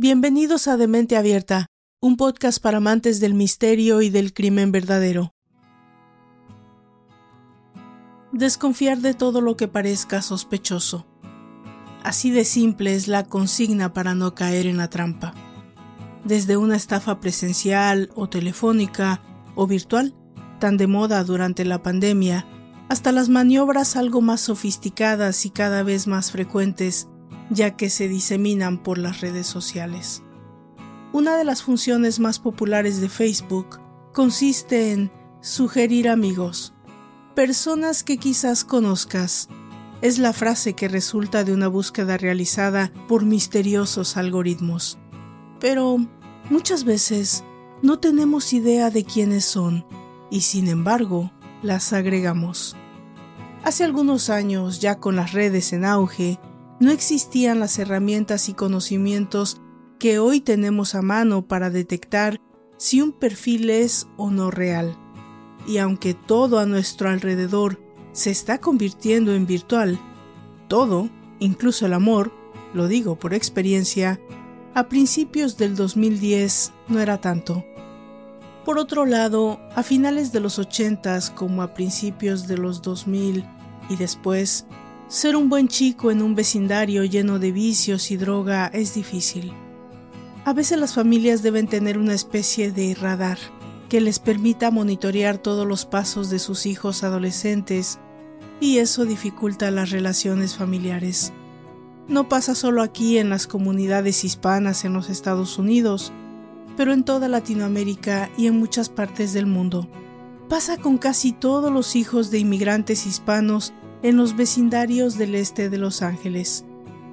Bienvenidos a Demente Abierta, un podcast para amantes del misterio y del crimen verdadero. Desconfiar de todo lo que parezca sospechoso. Así de simple es la consigna para no caer en la trampa. Desde una estafa presencial o telefónica o virtual, tan de moda durante la pandemia, hasta las maniobras algo más sofisticadas y cada vez más frecuentes ya que se diseminan por las redes sociales. Una de las funciones más populares de Facebook consiste en sugerir amigos, personas que quizás conozcas. Es la frase que resulta de una búsqueda realizada por misteriosos algoritmos. Pero muchas veces no tenemos idea de quiénes son y sin embargo las agregamos. Hace algunos años, ya con las redes en auge, no existían las herramientas y conocimientos que hoy tenemos a mano para detectar si un perfil es o no real. Y aunque todo a nuestro alrededor se está convirtiendo en virtual, todo, incluso el amor, lo digo por experiencia, a principios del 2010 no era tanto. Por otro lado, a finales de los 80 como a principios de los 2000 y después, ser un buen chico en un vecindario lleno de vicios y droga es difícil. A veces las familias deben tener una especie de radar que les permita monitorear todos los pasos de sus hijos adolescentes y eso dificulta las relaciones familiares. No pasa solo aquí en las comunidades hispanas en los Estados Unidos, pero en toda Latinoamérica y en muchas partes del mundo. Pasa con casi todos los hijos de inmigrantes hispanos en los vecindarios del este de Los Ángeles,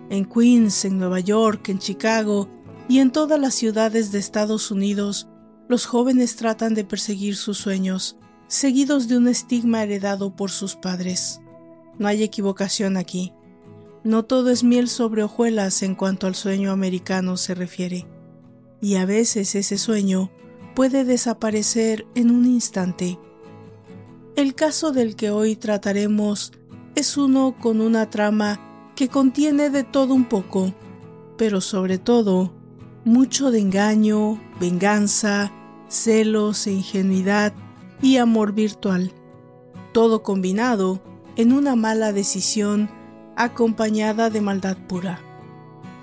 en Queens, en Nueva York, en Chicago y en todas las ciudades de Estados Unidos, los jóvenes tratan de perseguir sus sueños, seguidos de un estigma heredado por sus padres. No hay equivocación aquí. No todo es miel sobre hojuelas en cuanto al sueño americano se refiere. Y a veces ese sueño puede desaparecer en un instante. El caso del que hoy trataremos es uno con una trama que contiene de todo un poco, pero sobre todo mucho de engaño, venganza, celos e ingenuidad y amor virtual, todo combinado en una mala decisión acompañada de maldad pura.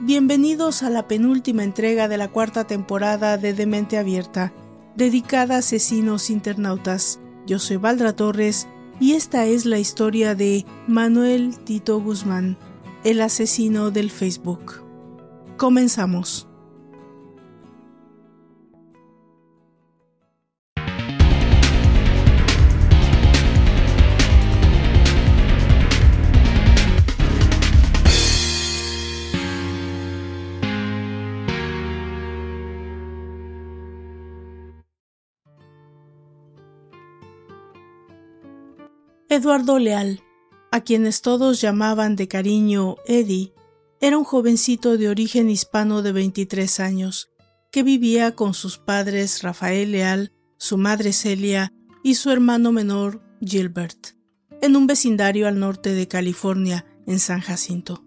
Bienvenidos a la penúltima entrega de la cuarta temporada de Demente Abierta, dedicada a asesinos internautas. Yo soy Valdra Torres y esta es la historia de Manuel Tito Guzmán, el asesino del Facebook. Comenzamos. Eduardo Leal, a quienes todos llamaban de cariño Eddie, era un jovencito de origen hispano de 23 años, que vivía con sus padres Rafael Leal, su madre Celia y su hermano menor Gilbert, en un vecindario al norte de California, en San Jacinto.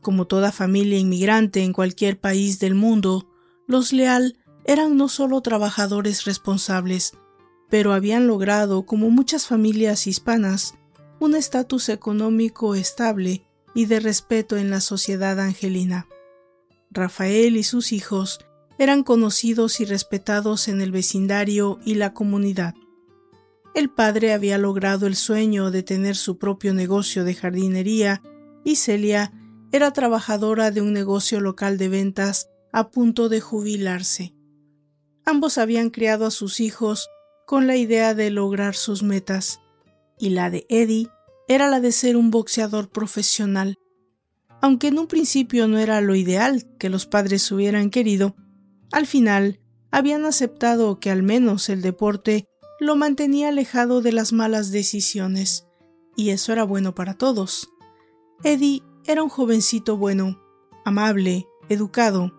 Como toda familia inmigrante en cualquier país del mundo, los Leal eran no solo trabajadores responsables, pero habían logrado, como muchas familias hispanas, un estatus económico estable y de respeto en la sociedad angelina. Rafael y sus hijos eran conocidos y respetados en el vecindario y la comunidad. El padre había logrado el sueño de tener su propio negocio de jardinería y Celia era trabajadora de un negocio local de ventas a punto de jubilarse. Ambos habían criado a sus hijos con la idea de lograr sus metas, y la de Eddie era la de ser un boxeador profesional. Aunque en un principio no era lo ideal que los padres hubieran querido, al final habían aceptado que al menos el deporte lo mantenía alejado de las malas decisiones, y eso era bueno para todos. Eddie era un jovencito bueno, amable, educado,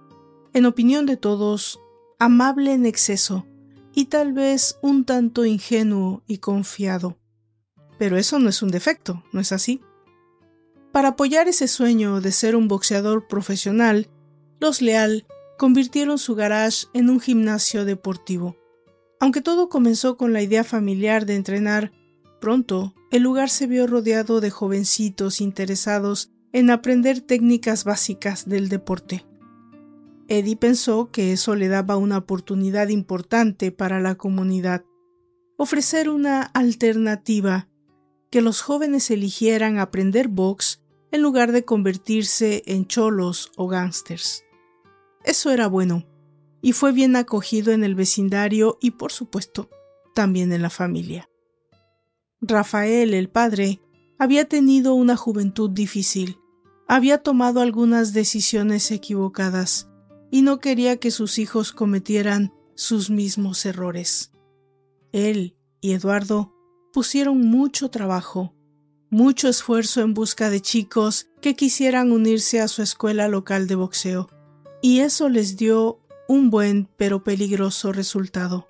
en opinión de todos, amable en exceso, y tal vez un tanto ingenuo y confiado. Pero eso no es un defecto, ¿no es así? Para apoyar ese sueño de ser un boxeador profesional, los Leal convirtieron su garage en un gimnasio deportivo. Aunque todo comenzó con la idea familiar de entrenar, pronto el lugar se vio rodeado de jovencitos interesados en aprender técnicas básicas del deporte. Eddie pensó que eso le daba una oportunidad importante para la comunidad, ofrecer una alternativa, que los jóvenes eligieran aprender box en lugar de convertirse en cholos o gángsters. Eso era bueno, y fue bien acogido en el vecindario y por supuesto también en la familia. Rafael, el padre, había tenido una juventud difícil, había tomado algunas decisiones equivocadas y no quería que sus hijos cometieran sus mismos errores. Él y Eduardo pusieron mucho trabajo, mucho esfuerzo en busca de chicos que quisieran unirse a su escuela local de boxeo, y eso les dio un buen pero peligroso resultado.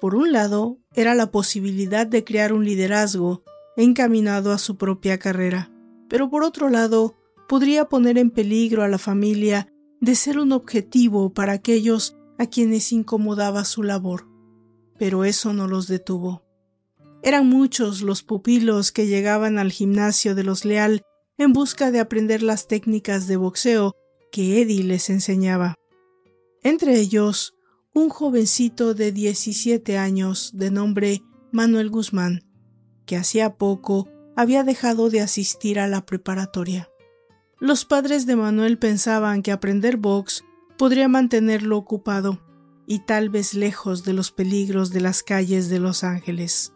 Por un lado, era la posibilidad de crear un liderazgo encaminado a su propia carrera, pero por otro lado, podría poner en peligro a la familia de ser un objetivo para aquellos a quienes incomodaba su labor. Pero eso no los detuvo. Eran muchos los pupilos que llegaban al gimnasio de los Leal en busca de aprender las técnicas de boxeo que Eddie les enseñaba. Entre ellos, un jovencito de 17 años de nombre Manuel Guzmán, que hacía poco había dejado de asistir a la preparatoria. Los padres de Manuel pensaban que aprender box podría mantenerlo ocupado y tal vez lejos de los peligros de las calles de Los Ángeles.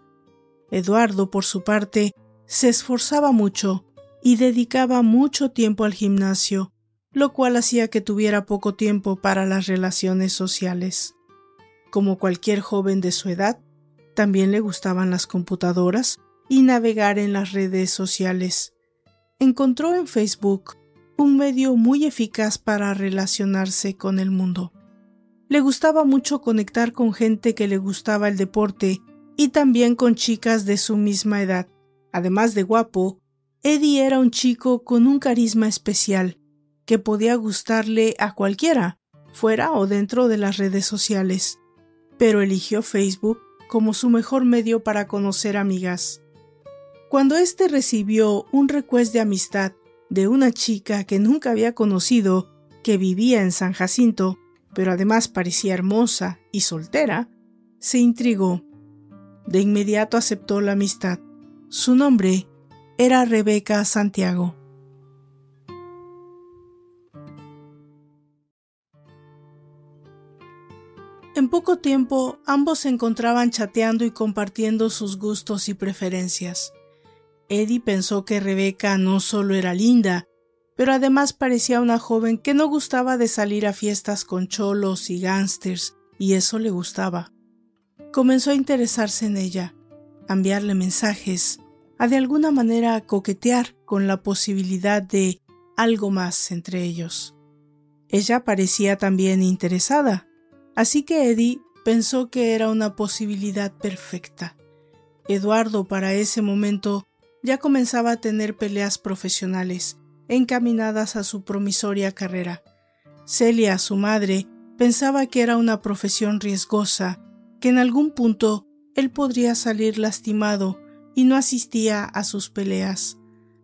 Eduardo, por su parte, se esforzaba mucho y dedicaba mucho tiempo al gimnasio, lo cual hacía que tuviera poco tiempo para las relaciones sociales. Como cualquier joven de su edad, también le gustaban las computadoras y navegar en las redes sociales encontró en Facebook un medio muy eficaz para relacionarse con el mundo. Le gustaba mucho conectar con gente que le gustaba el deporte y también con chicas de su misma edad. Además de guapo, Eddie era un chico con un carisma especial, que podía gustarle a cualquiera, fuera o dentro de las redes sociales, pero eligió Facebook como su mejor medio para conocer amigas. Cuando éste recibió un request de amistad de una chica que nunca había conocido, que vivía en San Jacinto, pero además parecía hermosa y soltera, se intrigó. De inmediato aceptó la amistad. Su nombre era Rebeca Santiago. En poco tiempo ambos se encontraban chateando y compartiendo sus gustos y preferencias. Eddie pensó que Rebeca no solo era linda, pero además parecía una joven que no gustaba de salir a fiestas con cholos y gángsters, y eso le gustaba. Comenzó a interesarse en ella, a enviarle mensajes, a de alguna manera coquetear con la posibilidad de algo más entre ellos. Ella parecía también interesada, así que Eddie pensó que era una posibilidad perfecta. Eduardo para ese momento ya comenzaba a tener peleas profesionales, encaminadas a su promisoria carrera. Celia, su madre, pensaba que era una profesión riesgosa, que en algún punto él podría salir lastimado y no asistía a sus peleas,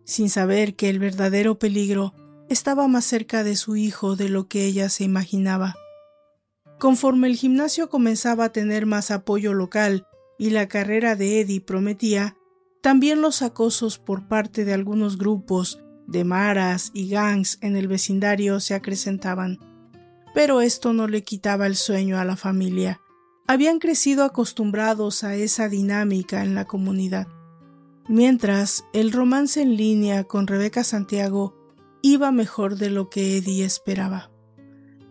sin saber que el verdadero peligro estaba más cerca de su hijo de lo que ella se imaginaba. Conforme el gimnasio comenzaba a tener más apoyo local y la carrera de Eddie prometía, también los acosos por parte de algunos grupos de maras y gangs en el vecindario se acrecentaban. Pero esto no le quitaba el sueño a la familia. Habían crecido acostumbrados a esa dinámica en la comunidad. Mientras, el romance en línea con Rebeca Santiago iba mejor de lo que Eddie esperaba.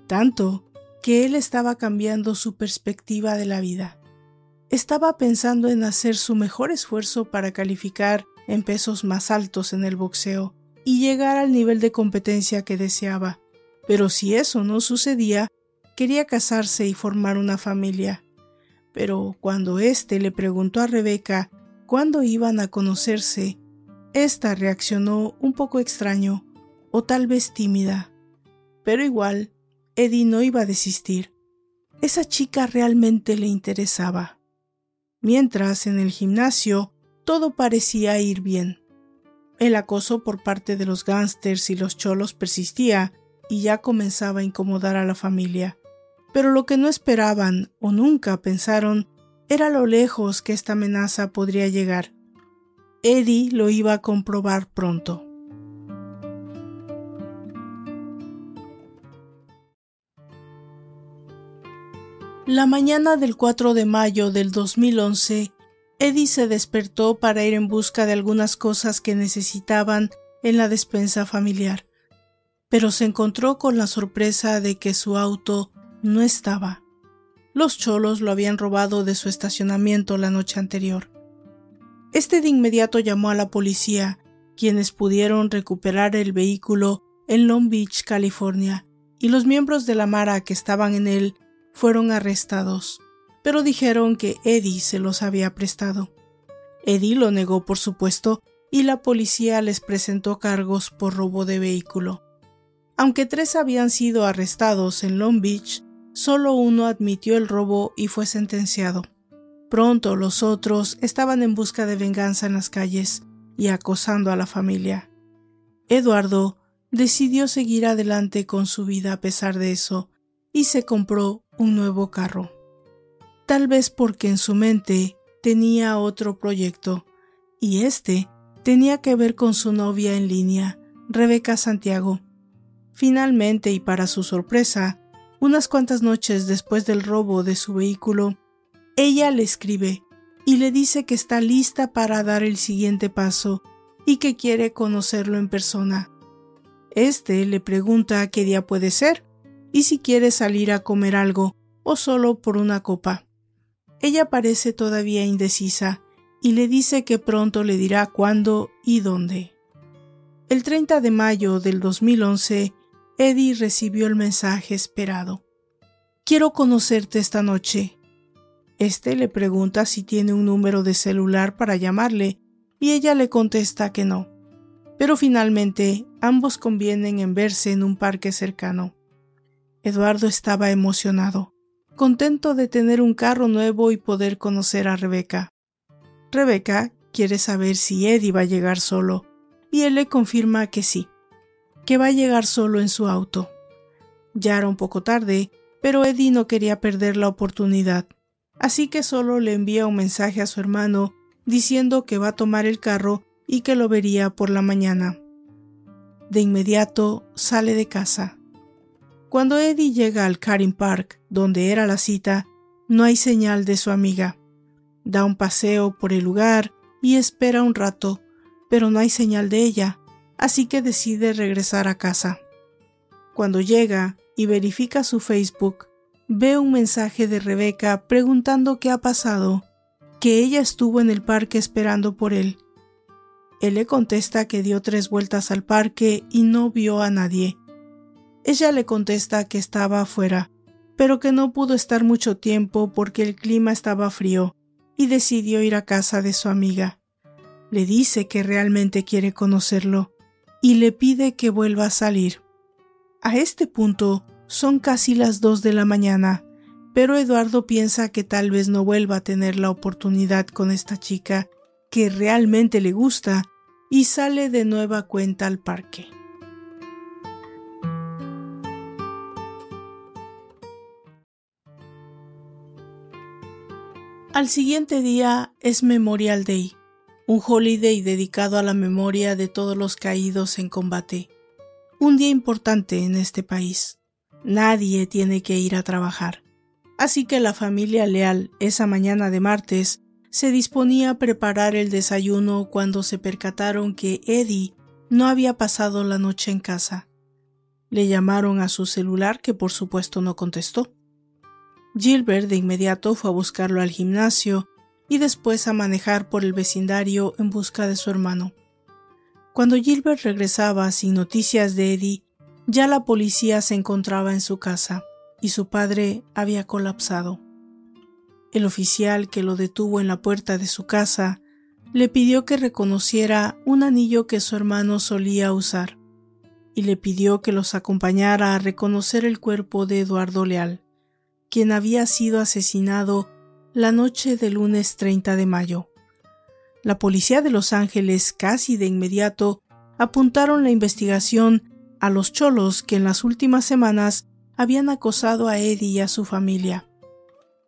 Tanto que él estaba cambiando su perspectiva de la vida estaba pensando en hacer su mejor esfuerzo para calificar en pesos más altos en el boxeo y llegar al nivel de competencia que deseaba. Pero si eso no sucedía, quería casarse y formar una familia. Pero cuando éste le preguntó a Rebeca cuándo iban a conocerse, ésta reaccionó un poco extraño, o tal vez tímida. Pero igual, Eddie no iba a desistir. Esa chica realmente le interesaba. Mientras en el gimnasio todo parecía ir bien. El acoso por parte de los gángsters y los cholos persistía y ya comenzaba a incomodar a la familia. Pero lo que no esperaban o nunca pensaron era lo lejos que esta amenaza podría llegar. Eddie lo iba a comprobar pronto. La mañana del 4 de mayo del 2011, Eddie se despertó para ir en busca de algunas cosas que necesitaban en la despensa familiar, pero se encontró con la sorpresa de que su auto no estaba. Los cholos lo habían robado de su estacionamiento la noche anterior. Este de inmediato llamó a la policía, quienes pudieron recuperar el vehículo en Long Beach, California, y los miembros de la Mara que estaban en él fueron arrestados, pero dijeron que Eddie se los había prestado. Eddie lo negó, por supuesto, y la policía les presentó cargos por robo de vehículo. Aunque tres habían sido arrestados en Long Beach, solo uno admitió el robo y fue sentenciado. Pronto los otros estaban en busca de venganza en las calles y acosando a la familia. Eduardo decidió seguir adelante con su vida a pesar de eso y se compró un nuevo carro. Tal vez porque en su mente tenía otro proyecto, y este tenía que ver con su novia en línea, Rebeca Santiago. Finalmente, y para su sorpresa, unas cuantas noches después del robo de su vehículo, ella le escribe y le dice que está lista para dar el siguiente paso y que quiere conocerlo en persona. Este le pregunta qué día puede ser y si quiere salir a comer algo o solo por una copa. Ella parece todavía indecisa y le dice que pronto le dirá cuándo y dónde. El 30 de mayo del 2011, Eddie recibió el mensaje esperado. Quiero conocerte esta noche. Este le pregunta si tiene un número de celular para llamarle y ella le contesta que no. Pero finalmente ambos convienen en verse en un parque cercano. Eduardo estaba emocionado, contento de tener un carro nuevo y poder conocer a Rebeca. Rebeca quiere saber si Eddie va a llegar solo, y él le confirma que sí, que va a llegar solo en su auto. Ya era un poco tarde, pero Eddie no quería perder la oportunidad, así que solo le envía un mensaje a su hermano diciendo que va a tomar el carro y que lo vería por la mañana. De inmediato sale de casa. Cuando Eddie llega al Karin Park, donde era la cita, no hay señal de su amiga. Da un paseo por el lugar y espera un rato, pero no hay señal de ella, así que decide regresar a casa. Cuando llega y verifica su Facebook, ve un mensaje de Rebeca preguntando qué ha pasado, que ella estuvo en el parque esperando por él. Él le contesta que dio tres vueltas al parque y no vio a nadie, ella le contesta que estaba afuera, pero que no pudo estar mucho tiempo porque el clima estaba frío y decidió ir a casa de su amiga. Le dice que realmente quiere conocerlo y le pide que vuelva a salir. A este punto son casi las dos de la mañana, pero Eduardo piensa que tal vez no vuelva a tener la oportunidad con esta chica que realmente le gusta y sale de nueva cuenta al parque. Al siguiente día es Memorial Day, un holiday dedicado a la memoria de todos los caídos en combate. Un día importante en este país. Nadie tiene que ir a trabajar. Así que la familia Leal esa mañana de martes se disponía a preparar el desayuno cuando se percataron que Eddie no había pasado la noche en casa. Le llamaron a su celular que por supuesto no contestó. Gilbert de inmediato fue a buscarlo al gimnasio y después a manejar por el vecindario en busca de su hermano. Cuando Gilbert regresaba sin noticias de Eddie, ya la policía se encontraba en su casa y su padre había colapsado. El oficial que lo detuvo en la puerta de su casa le pidió que reconociera un anillo que su hermano solía usar. y le pidió que los acompañara a reconocer el cuerpo de Eduardo Leal, quien había sido asesinado la noche del lunes 30 de mayo. La policía de Los Ángeles casi de inmediato apuntaron la investigación a los cholos que en las últimas semanas habían acosado a Eddie y a su familia,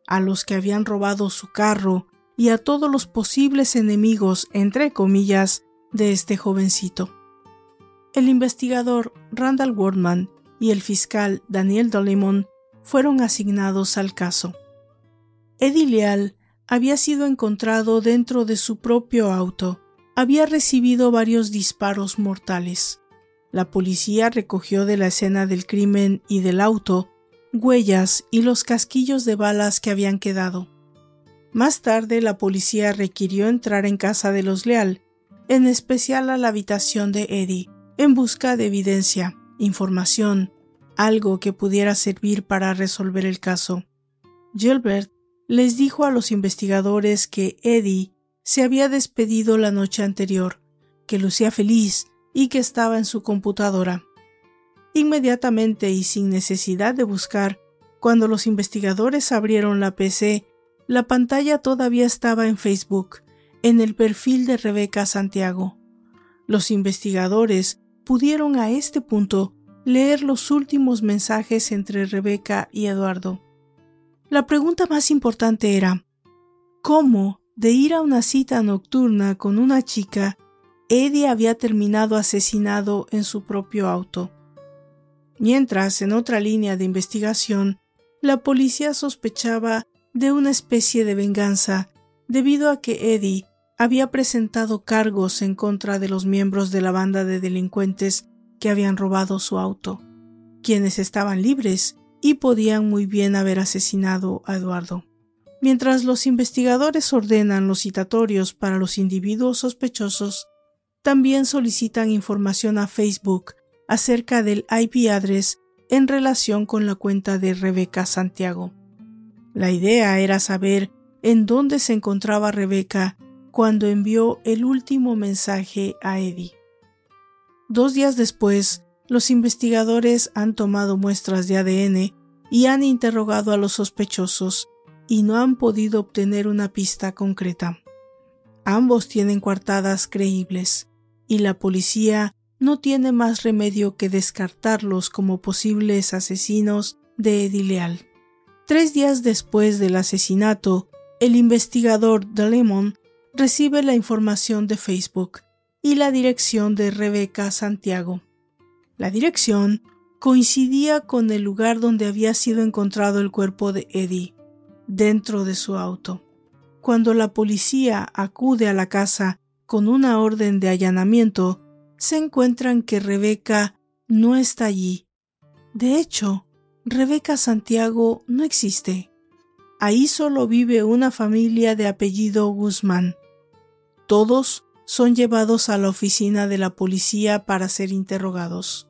a los que habían robado su carro y a todos los posibles enemigos, entre comillas, de este jovencito. El investigador Randall Wardman y el fiscal Daniel Dolemon fueron asignados al caso. Eddie Leal había sido encontrado dentro de su propio auto. Había recibido varios disparos mortales. La policía recogió de la escena del crimen y del auto huellas y los casquillos de balas que habían quedado. Más tarde la policía requirió entrar en casa de los Leal, en especial a la habitación de Eddie, en busca de evidencia, información, algo que pudiera servir para resolver el caso. Gilbert les dijo a los investigadores que Eddie se había despedido la noche anterior, que lucía feliz y que estaba en su computadora. Inmediatamente y sin necesidad de buscar, cuando los investigadores abrieron la PC, la pantalla todavía estaba en Facebook, en el perfil de Rebeca Santiago. Los investigadores pudieron a este punto leer los últimos mensajes entre Rebeca y Eduardo. La pregunta más importante era, ¿cómo, de ir a una cita nocturna con una chica, Eddie había terminado asesinado en su propio auto? Mientras, en otra línea de investigación, la policía sospechaba de una especie de venganza debido a que Eddie había presentado cargos en contra de los miembros de la banda de delincuentes que habían robado su auto, quienes estaban libres y podían muy bien haber asesinado a Eduardo. Mientras los investigadores ordenan los citatorios para los individuos sospechosos, también solicitan información a Facebook acerca del IP address en relación con la cuenta de Rebeca Santiago. La idea era saber en dónde se encontraba Rebeca cuando envió el último mensaje a Eddie. Dos días después, los investigadores han tomado muestras de ADN y han interrogado a los sospechosos y no han podido obtener una pista concreta. Ambos tienen coartadas creíbles y la policía no tiene más remedio que descartarlos como posibles asesinos de Eddie Leal. Tres días después del asesinato, el investigador Lemon recibe la información de Facebook y la dirección de Rebeca Santiago. La dirección coincidía con el lugar donde había sido encontrado el cuerpo de Eddie, dentro de su auto. Cuando la policía acude a la casa con una orden de allanamiento, se encuentran que Rebeca no está allí. De hecho, Rebeca Santiago no existe. Ahí solo vive una familia de apellido Guzmán. Todos son llevados a la oficina de la policía para ser interrogados.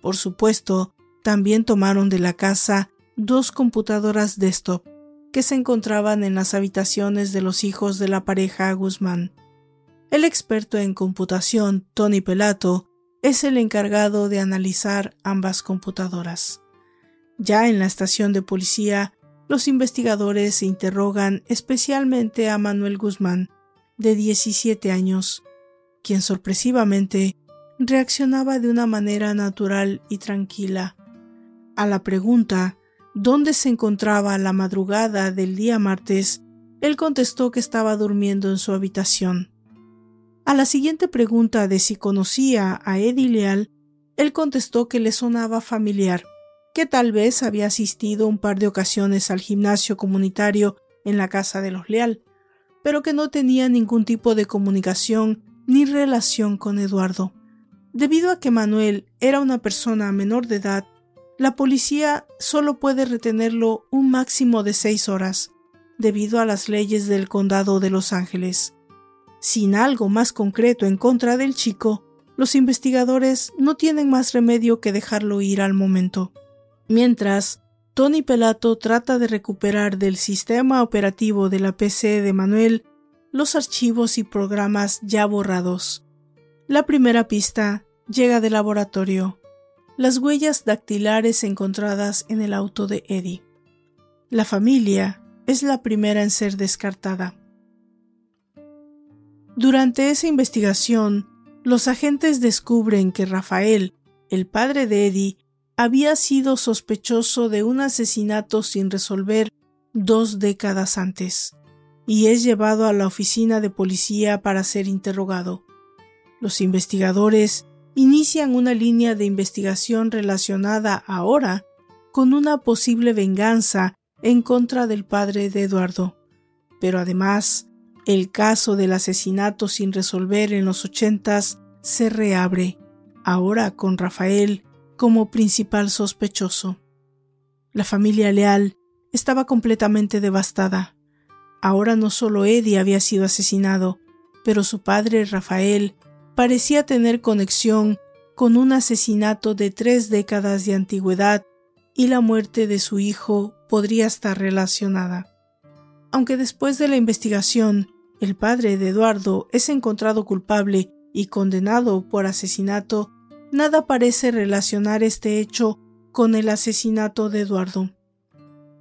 Por supuesto, también tomaron de la casa dos computadoras desktop que se encontraban en las habitaciones de los hijos de la pareja Guzmán. El experto en computación, Tony Pelato, es el encargado de analizar ambas computadoras. Ya en la estación de policía, los investigadores interrogan especialmente a Manuel Guzmán, de 17 años, quien sorpresivamente reaccionaba de una manera natural y tranquila. A la pregunta dónde se encontraba la madrugada del día martes, él contestó que estaba durmiendo en su habitación. A la siguiente pregunta de si conocía a Eddie Leal, él contestó que le sonaba familiar, que tal vez había asistido un par de ocasiones al gimnasio comunitario en la casa de los Leal, pero que no tenía ningún tipo de comunicación ni relación con Eduardo. Debido a que Manuel era una persona menor de edad, la policía solo puede retenerlo un máximo de seis horas, debido a las leyes del condado de Los Ángeles. Sin algo más concreto en contra del chico, los investigadores no tienen más remedio que dejarlo ir al momento. Mientras, Tony Pelato trata de recuperar del sistema operativo de la PC de Manuel los archivos y programas ya borrados. La primera pista llega del laboratorio. las huellas dactilares encontradas en el auto de Eddie. La familia es la primera en ser descartada. Durante esa investigación, los agentes descubren que Rafael, el padre de Eddie, había sido sospechoso de un asesinato sin resolver dos décadas antes, y es llevado a la oficina de policía para ser interrogado. Los investigadores inician una línea de investigación relacionada ahora con una posible venganza en contra del padre de Eduardo. Pero además, el caso del asesinato sin resolver en los ochentas se reabre, ahora con Rafael como principal sospechoso. La familia Leal estaba completamente devastada. Ahora no solo Eddie había sido asesinado, pero su padre Rafael parecía tener conexión con un asesinato de tres décadas de antigüedad y la muerte de su hijo podría estar relacionada. Aunque después de la investigación el padre de Eduardo es encontrado culpable y condenado por asesinato, nada parece relacionar este hecho con el asesinato de Eduardo.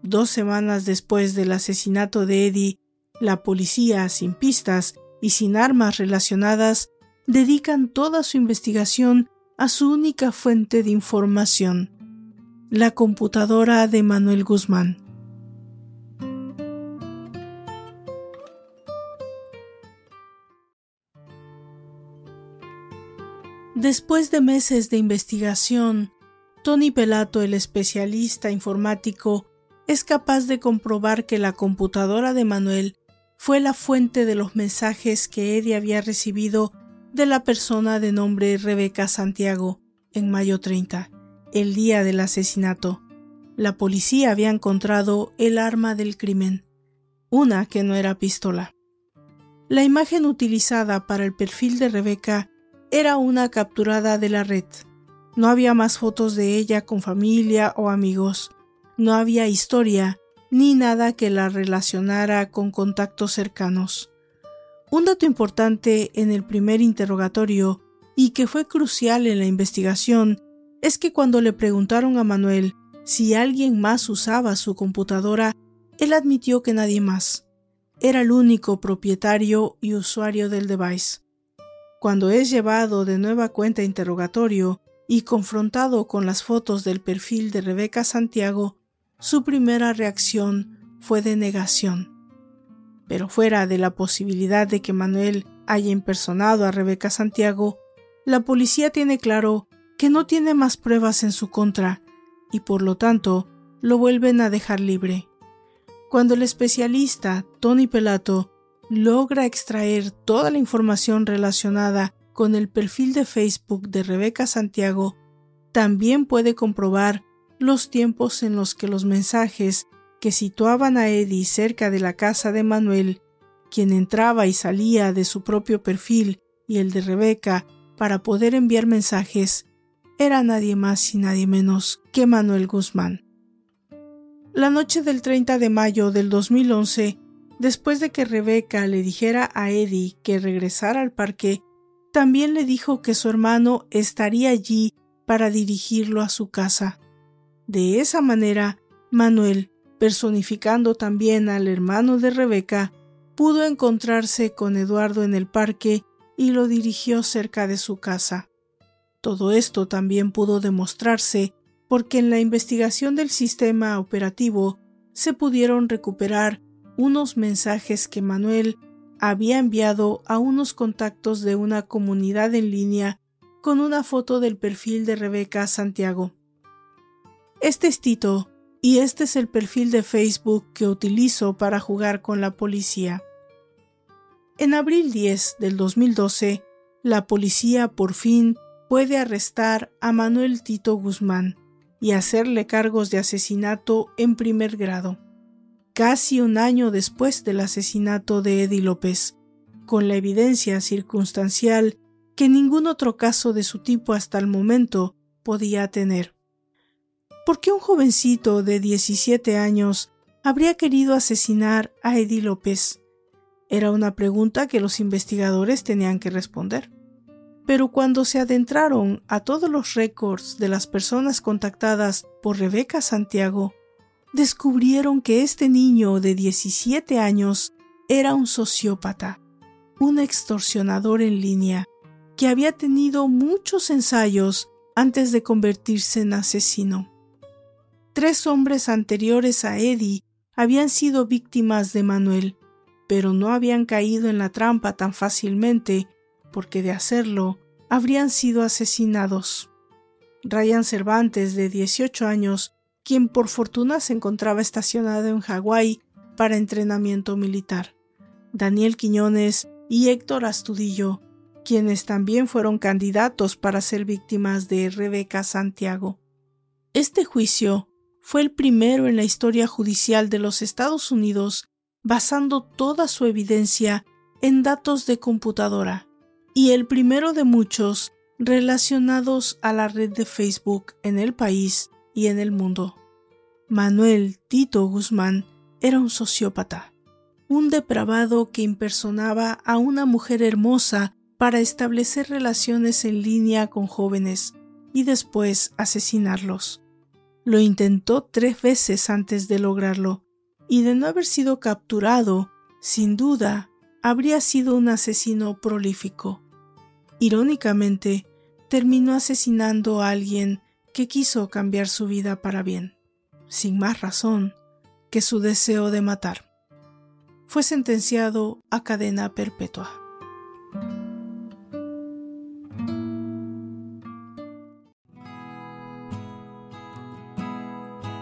Dos semanas después del asesinato de Eddie, la policía, sin pistas y sin armas relacionadas, dedican toda su investigación a su única fuente de información, la computadora de Manuel Guzmán. Después de meses de investigación, Tony Pelato, el especialista informático, es capaz de comprobar que la computadora de Manuel fue la fuente de los mensajes que Eddie había recibido de la persona de nombre Rebeca Santiago en mayo 30, el día del asesinato. La policía había encontrado el arma del crimen, una que no era pistola. La imagen utilizada para el perfil de Rebeca era una capturada de la red. No había más fotos de ella con familia o amigos. No había historia ni nada que la relacionara con contactos cercanos. Un dato importante en el primer interrogatorio y que fue crucial en la investigación es que cuando le preguntaron a Manuel si alguien más usaba su computadora, él admitió que nadie más. Era el único propietario y usuario del device. Cuando es llevado de nueva cuenta interrogatorio y confrontado con las fotos del perfil de Rebeca Santiago, su primera reacción fue de negación pero fuera de la posibilidad de que Manuel haya impersonado a Rebeca Santiago, la policía tiene claro que no tiene más pruebas en su contra y por lo tanto lo vuelven a dejar libre. Cuando el especialista Tony Pelato logra extraer toda la información relacionada con el perfil de Facebook de Rebeca Santiago, también puede comprobar los tiempos en los que los mensajes que situaban a Eddie cerca de la casa de Manuel, quien entraba y salía de su propio perfil y el de Rebeca para poder enviar mensajes, era nadie más y nadie menos que Manuel Guzmán. La noche del 30 de mayo del 2011, después de que Rebeca le dijera a Eddie que regresara al parque, también le dijo que su hermano estaría allí para dirigirlo a su casa. De esa manera, Manuel personificando también al hermano de Rebeca, pudo encontrarse con Eduardo en el parque y lo dirigió cerca de su casa. Todo esto también pudo demostrarse porque en la investigación del sistema operativo se pudieron recuperar unos mensajes que Manuel había enviado a unos contactos de una comunidad en línea con una foto del perfil de Rebeca Santiago. Este estito y este es el perfil de Facebook que utilizo para jugar con la policía. En abril 10 del 2012, la policía por fin puede arrestar a Manuel Tito Guzmán y hacerle cargos de asesinato en primer grado, casi un año después del asesinato de Eddie López, con la evidencia circunstancial que ningún otro caso de su tipo hasta el momento podía tener. ¿Por qué un jovencito de 17 años habría querido asesinar a Eddie López? Era una pregunta que los investigadores tenían que responder. Pero cuando se adentraron a todos los récords de las personas contactadas por Rebeca Santiago, descubrieron que este niño de 17 años era un sociópata, un extorsionador en línea, que había tenido muchos ensayos antes de convertirse en asesino. Tres hombres anteriores a Eddie habían sido víctimas de Manuel, pero no habían caído en la trampa tan fácilmente, porque de hacerlo habrían sido asesinados. Ryan Cervantes, de 18 años, quien por fortuna se encontraba estacionado en Hawái para entrenamiento militar. Daniel Quiñones y Héctor Astudillo, quienes también fueron candidatos para ser víctimas de Rebeca Santiago. Este juicio fue el primero en la historia judicial de los Estados Unidos basando toda su evidencia en datos de computadora, y el primero de muchos relacionados a la red de Facebook en el país y en el mundo. Manuel Tito Guzmán era un sociópata, un depravado que impersonaba a una mujer hermosa para establecer relaciones en línea con jóvenes y después asesinarlos. Lo intentó tres veces antes de lograrlo, y de no haber sido capturado, sin duda, habría sido un asesino prolífico. Irónicamente, terminó asesinando a alguien que quiso cambiar su vida para bien, sin más razón que su deseo de matar. Fue sentenciado a cadena perpetua.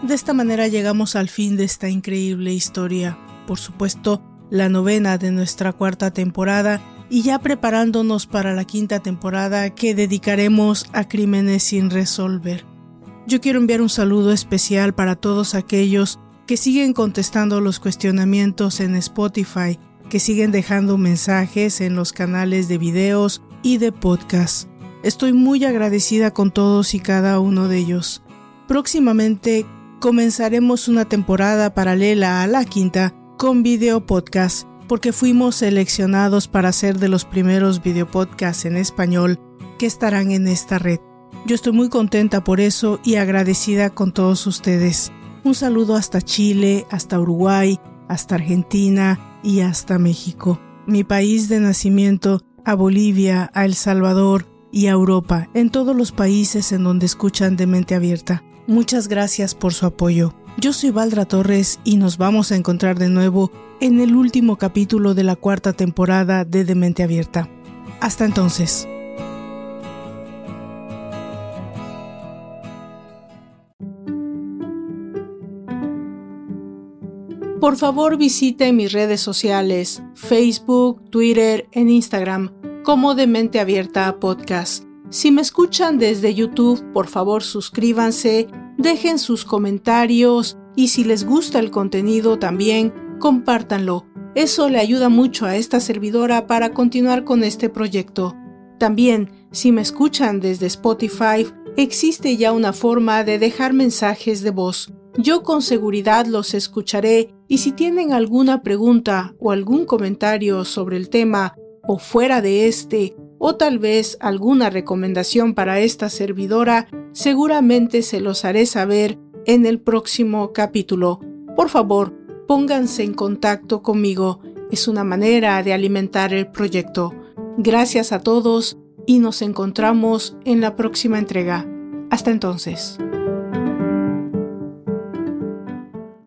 De esta manera llegamos al fin de esta increíble historia, por supuesto, la novena de nuestra cuarta temporada y ya preparándonos para la quinta temporada que dedicaremos a crímenes sin resolver. Yo quiero enviar un saludo especial para todos aquellos que siguen contestando los cuestionamientos en Spotify, que siguen dejando mensajes en los canales de videos y de podcast. Estoy muy agradecida con todos y cada uno de ellos. Próximamente comenzaremos una temporada paralela a la quinta con video podcast porque fuimos seleccionados para ser de los primeros video podcasts en español que estarán en esta red. Yo estoy muy contenta por eso y agradecida con todos ustedes. Un saludo hasta Chile, hasta Uruguay, hasta Argentina y hasta México. Mi país de nacimiento, a Bolivia, a El Salvador y a Europa, en todos los países en donde escuchan de mente abierta. Muchas gracias por su apoyo. Yo soy Valdra Torres y nos vamos a encontrar de nuevo en el último capítulo de la cuarta temporada de Demente Abierta. Hasta entonces. Por favor visite mis redes sociales, Facebook, Twitter, en Instagram, como Demente Abierta Podcast. Si me escuchan desde YouTube, por favor suscríbanse dejen sus comentarios y si les gusta el contenido también, compártanlo. Eso le ayuda mucho a esta servidora para continuar con este proyecto. También, si me escuchan desde Spotify, existe ya una forma de dejar mensajes de voz. Yo con seguridad los escucharé y si tienen alguna pregunta o algún comentario sobre el tema o fuera de este, o tal vez alguna recomendación para esta servidora, seguramente se los haré saber en el próximo capítulo. Por favor, pónganse en contacto conmigo. Es una manera de alimentar el proyecto. Gracias a todos y nos encontramos en la próxima entrega. Hasta entonces.